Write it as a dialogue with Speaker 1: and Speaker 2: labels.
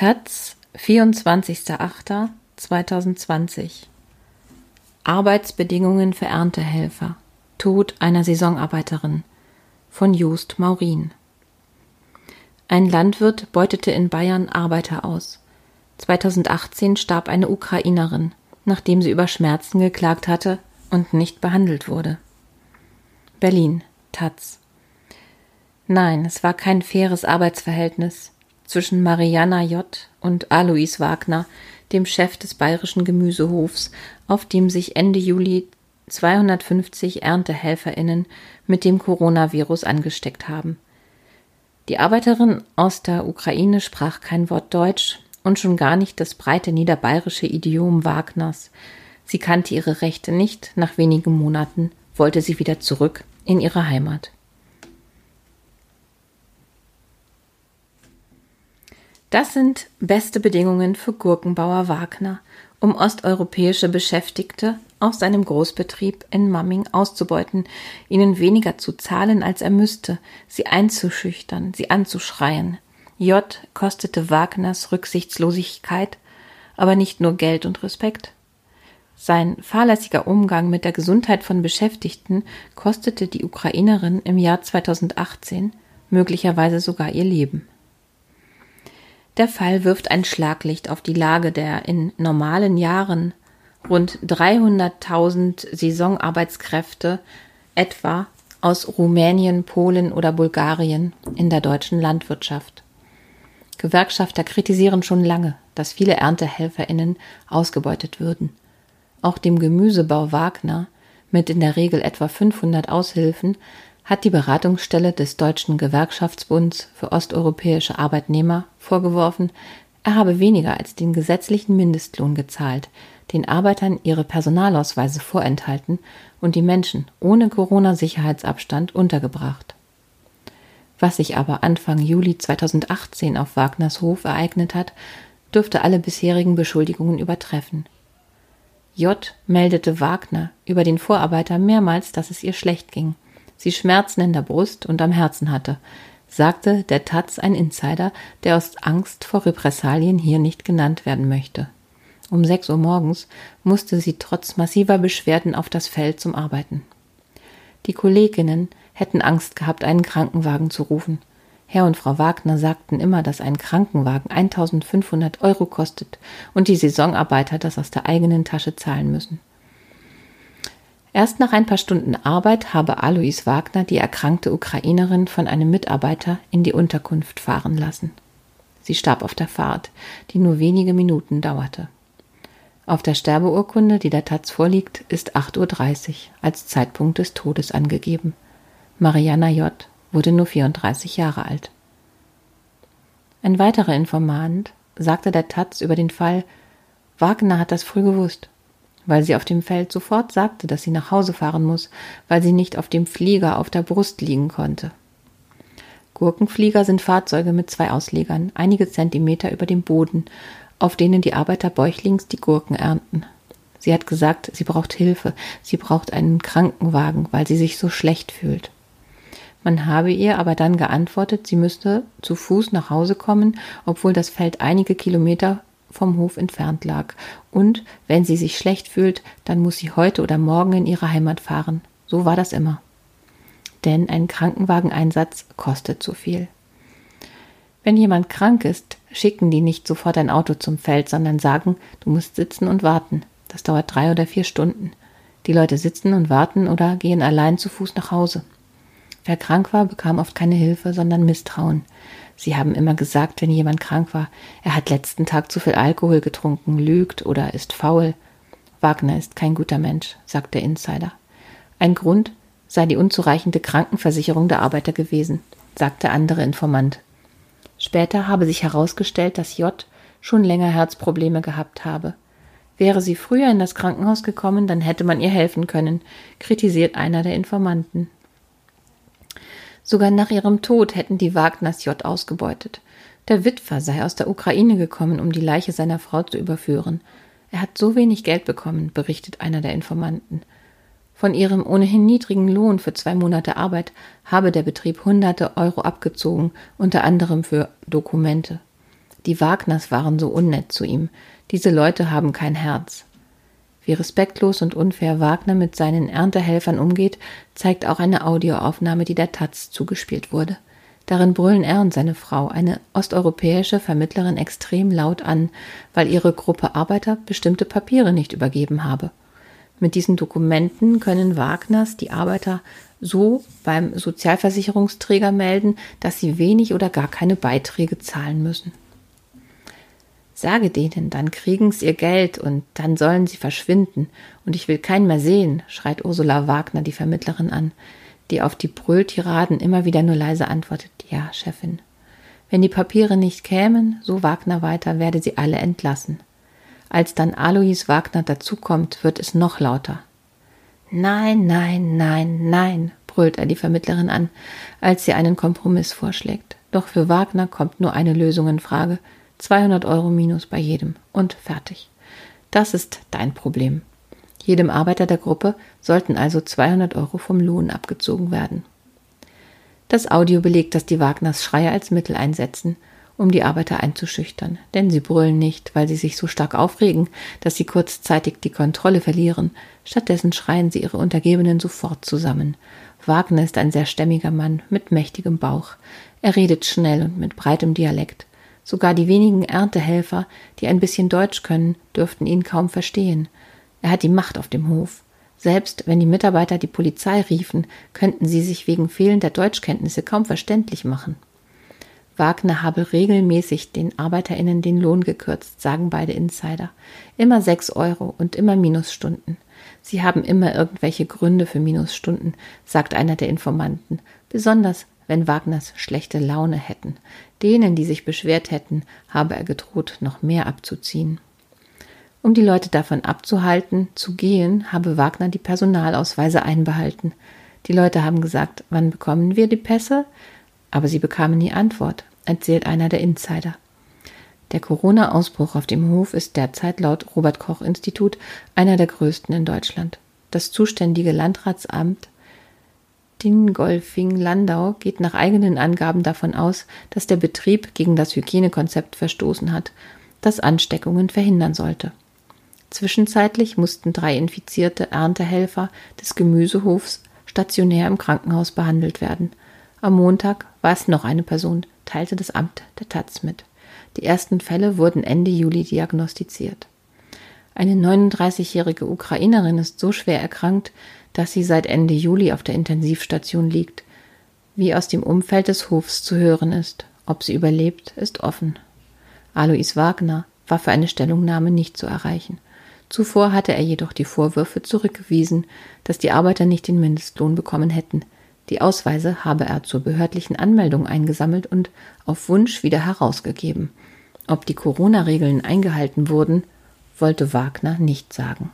Speaker 1: Taz, 24.08.2020 Arbeitsbedingungen für Erntehelfer. Tod einer Saisonarbeiterin von Just Maurin. Ein Landwirt beutete in Bayern Arbeiter aus. 2018 starb eine Ukrainerin, nachdem sie über Schmerzen geklagt hatte und nicht behandelt wurde. Berlin, Taz. Nein, es war kein faires Arbeitsverhältnis zwischen Mariana J. und Alois Wagner, dem Chef des bayerischen Gemüsehofs, auf dem sich Ende Juli 250 ErntehelferInnen mit dem Coronavirus angesteckt haben. Die Arbeiterin aus der Ukraine sprach kein Wort Deutsch und schon gar nicht das breite niederbayerische Idiom Wagners. Sie kannte ihre Rechte nicht, nach wenigen Monaten wollte sie wieder zurück in ihre Heimat. Das sind beste Bedingungen für Gurkenbauer Wagner, um osteuropäische Beschäftigte auf seinem Großbetrieb in Mamming auszubeuten, ihnen weniger zu zahlen, als er müsste, sie einzuschüchtern, sie anzuschreien. J kostete Wagners Rücksichtslosigkeit, aber nicht nur Geld und Respekt. Sein fahrlässiger Umgang mit der Gesundheit von Beschäftigten kostete die Ukrainerin im Jahr 2018 möglicherweise sogar ihr Leben. Der Fall wirft ein Schlaglicht auf die Lage der in normalen Jahren rund 300.000 Saisonarbeitskräfte etwa aus Rumänien, Polen oder Bulgarien in der deutschen Landwirtschaft. Gewerkschafter kritisieren schon lange, dass viele Erntehelferinnen ausgebeutet würden. Auch dem Gemüsebau Wagner mit in der Regel etwa 500 Aushilfen hat die Beratungsstelle des Deutschen Gewerkschaftsbunds für osteuropäische Arbeitnehmer vorgeworfen, er habe weniger als den gesetzlichen Mindestlohn gezahlt, den Arbeitern ihre Personalausweise vorenthalten und die Menschen ohne Corona-Sicherheitsabstand untergebracht. Was sich aber Anfang Juli 2018 auf Wagners Hof ereignet hat, dürfte alle bisherigen Beschuldigungen übertreffen. J meldete Wagner über den Vorarbeiter mehrmals, dass es ihr schlecht ging – sie Schmerzen in der Brust und am Herzen hatte, sagte der Taz ein Insider, der aus Angst vor Repressalien hier nicht genannt werden möchte. Um sechs Uhr morgens musste sie trotz massiver Beschwerden auf das Feld zum Arbeiten. Die Kolleginnen hätten Angst gehabt, einen Krankenwagen zu rufen. Herr und Frau Wagner sagten immer, dass ein Krankenwagen 1500 Euro kostet und die Saisonarbeiter das aus der eigenen Tasche zahlen müssen. Erst nach ein paar Stunden Arbeit habe Alois Wagner die erkrankte Ukrainerin von einem Mitarbeiter in die Unterkunft fahren lassen. Sie starb auf der Fahrt, die nur wenige Minuten dauerte. Auf der Sterbeurkunde, die der Taz vorliegt, ist 8.30 Uhr als Zeitpunkt des Todes angegeben. Mariana J. wurde nur 34 Jahre alt. Ein weiterer Informant sagte der Taz über den Fall, Wagner hat das früh gewusst weil sie auf dem Feld sofort sagte, dass sie nach Hause fahren muss, weil sie nicht auf dem Flieger auf der Brust liegen konnte. Gurkenflieger sind Fahrzeuge mit zwei Auslegern, einige Zentimeter über dem Boden, auf denen die Arbeiter bäuchlings die Gurken ernten. Sie hat gesagt, sie braucht Hilfe, sie braucht einen Krankenwagen, weil sie sich so schlecht fühlt. Man habe ihr aber dann geantwortet, sie müsste zu Fuß nach Hause kommen, obwohl das Feld einige Kilometer vom Hof entfernt lag, und wenn sie sich schlecht fühlt, dann muss sie heute oder morgen in ihre Heimat fahren. So war das immer. Denn ein Krankenwageneinsatz kostet zu viel. Wenn jemand krank ist, schicken die nicht sofort ein Auto zum Feld, sondern sagen, du musst sitzen und warten. Das dauert drei oder vier Stunden. Die Leute sitzen und warten oder gehen allein zu Fuß nach Hause. Wer krank war, bekam oft keine Hilfe, sondern Misstrauen. Sie haben immer gesagt, wenn jemand krank war, er hat letzten Tag zu viel Alkohol getrunken, lügt oder ist faul. Wagner ist kein guter Mensch, sagt der Insider. Ein Grund sei die unzureichende Krankenversicherung der Arbeiter gewesen, sagt der andere Informant. Später habe sich herausgestellt, dass J schon länger Herzprobleme gehabt habe. Wäre sie früher in das Krankenhaus gekommen, dann hätte man ihr helfen können, kritisiert einer der Informanten. Sogar nach ihrem Tod hätten die Wagners J ausgebeutet. Der Witwer sei aus der Ukraine gekommen, um die Leiche seiner Frau zu überführen. Er hat so wenig Geld bekommen, berichtet einer der Informanten. Von ihrem ohnehin niedrigen Lohn für zwei Monate Arbeit habe der Betrieb hunderte Euro abgezogen, unter anderem für Dokumente. Die Wagners waren so unnett zu ihm. Diese Leute haben kein Herz. Wie respektlos und unfair Wagner mit seinen Erntehelfern umgeht, zeigt auch eine Audioaufnahme, die der Taz zugespielt wurde. Darin brüllen er und seine Frau, eine osteuropäische Vermittlerin, extrem laut an, weil ihre Gruppe Arbeiter bestimmte Papiere nicht übergeben habe. Mit diesen Dokumenten können Wagners die Arbeiter so beim Sozialversicherungsträger melden, dass sie wenig oder gar keine Beiträge zahlen müssen. Sage denen, dann kriegen's ihr Geld und dann sollen sie verschwinden und ich will keinen mehr sehen, schreit Ursula Wagner die Vermittlerin an, die auf die Brülltiraden immer wieder nur leise antwortet, ja, Chefin. Wenn die Papiere nicht kämen, so Wagner weiter, werde sie alle entlassen. Als dann Alois Wagner dazukommt, wird es noch lauter. Nein, nein, nein, nein, brüllt er die Vermittlerin an, als sie einen Kompromiss vorschlägt. Doch für Wagner kommt nur eine Lösung in Frage, 200 Euro minus bei jedem und fertig. Das ist dein Problem. Jedem Arbeiter der Gruppe sollten also 200 Euro vom Lohn abgezogen werden. Das Audio belegt, dass die Wagners Schreie als Mittel einsetzen, um die Arbeiter einzuschüchtern, denn sie brüllen nicht, weil sie sich so stark aufregen, dass sie kurzzeitig die Kontrolle verlieren, stattdessen schreien sie ihre Untergebenen sofort zusammen. Wagner ist ein sehr stämmiger Mann mit mächtigem Bauch. Er redet schnell und mit breitem Dialekt. Sogar die wenigen Erntehelfer, die ein bisschen Deutsch können, dürften ihn kaum verstehen. Er hat die Macht auf dem Hof. Selbst wenn die Mitarbeiter die Polizei riefen, könnten sie sich wegen fehlender Deutschkenntnisse kaum verständlich machen. Wagner habe regelmäßig den ArbeiterInnen den Lohn gekürzt, sagen beide Insider. Immer sechs Euro und immer Minusstunden. Sie haben immer irgendwelche Gründe für Minusstunden, sagt einer der Informanten. Besonders wenn Wagners schlechte Laune hätten. Denen, die sich beschwert hätten, habe er gedroht, noch mehr abzuziehen. Um die Leute davon abzuhalten, zu gehen, habe Wagner die Personalausweise einbehalten. Die Leute haben gesagt, wann bekommen wir die Pässe? Aber sie bekamen nie Antwort, erzählt einer der Insider. Der Corona-Ausbruch auf dem Hof ist derzeit laut Robert Koch Institut einer der größten in Deutschland. Das zuständige Landratsamt Dingolfing-Landau geht nach eigenen Angaben davon aus, dass der Betrieb gegen das Hygienekonzept verstoßen hat, das Ansteckungen verhindern sollte. Zwischenzeitlich mussten drei infizierte Erntehelfer des Gemüsehofs stationär im Krankenhaus behandelt werden. Am Montag war es noch eine Person, teilte das Amt der Taz mit. Die ersten Fälle wurden Ende Juli diagnostiziert. Eine 39-jährige Ukrainerin ist so schwer erkrankt, dass sie seit Ende Juli auf der Intensivstation liegt. Wie aus dem Umfeld des Hofs zu hören ist, ob sie überlebt, ist offen. Alois Wagner war für eine Stellungnahme nicht zu erreichen. Zuvor hatte er jedoch die Vorwürfe zurückgewiesen, dass die Arbeiter nicht den Mindestlohn bekommen hätten. Die Ausweise habe er zur behördlichen Anmeldung eingesammelt und auf Wunsch wieder herausgegeben. Ob die Corona-Regeln eingehalten wurden, wollte Wagner nicht sagen.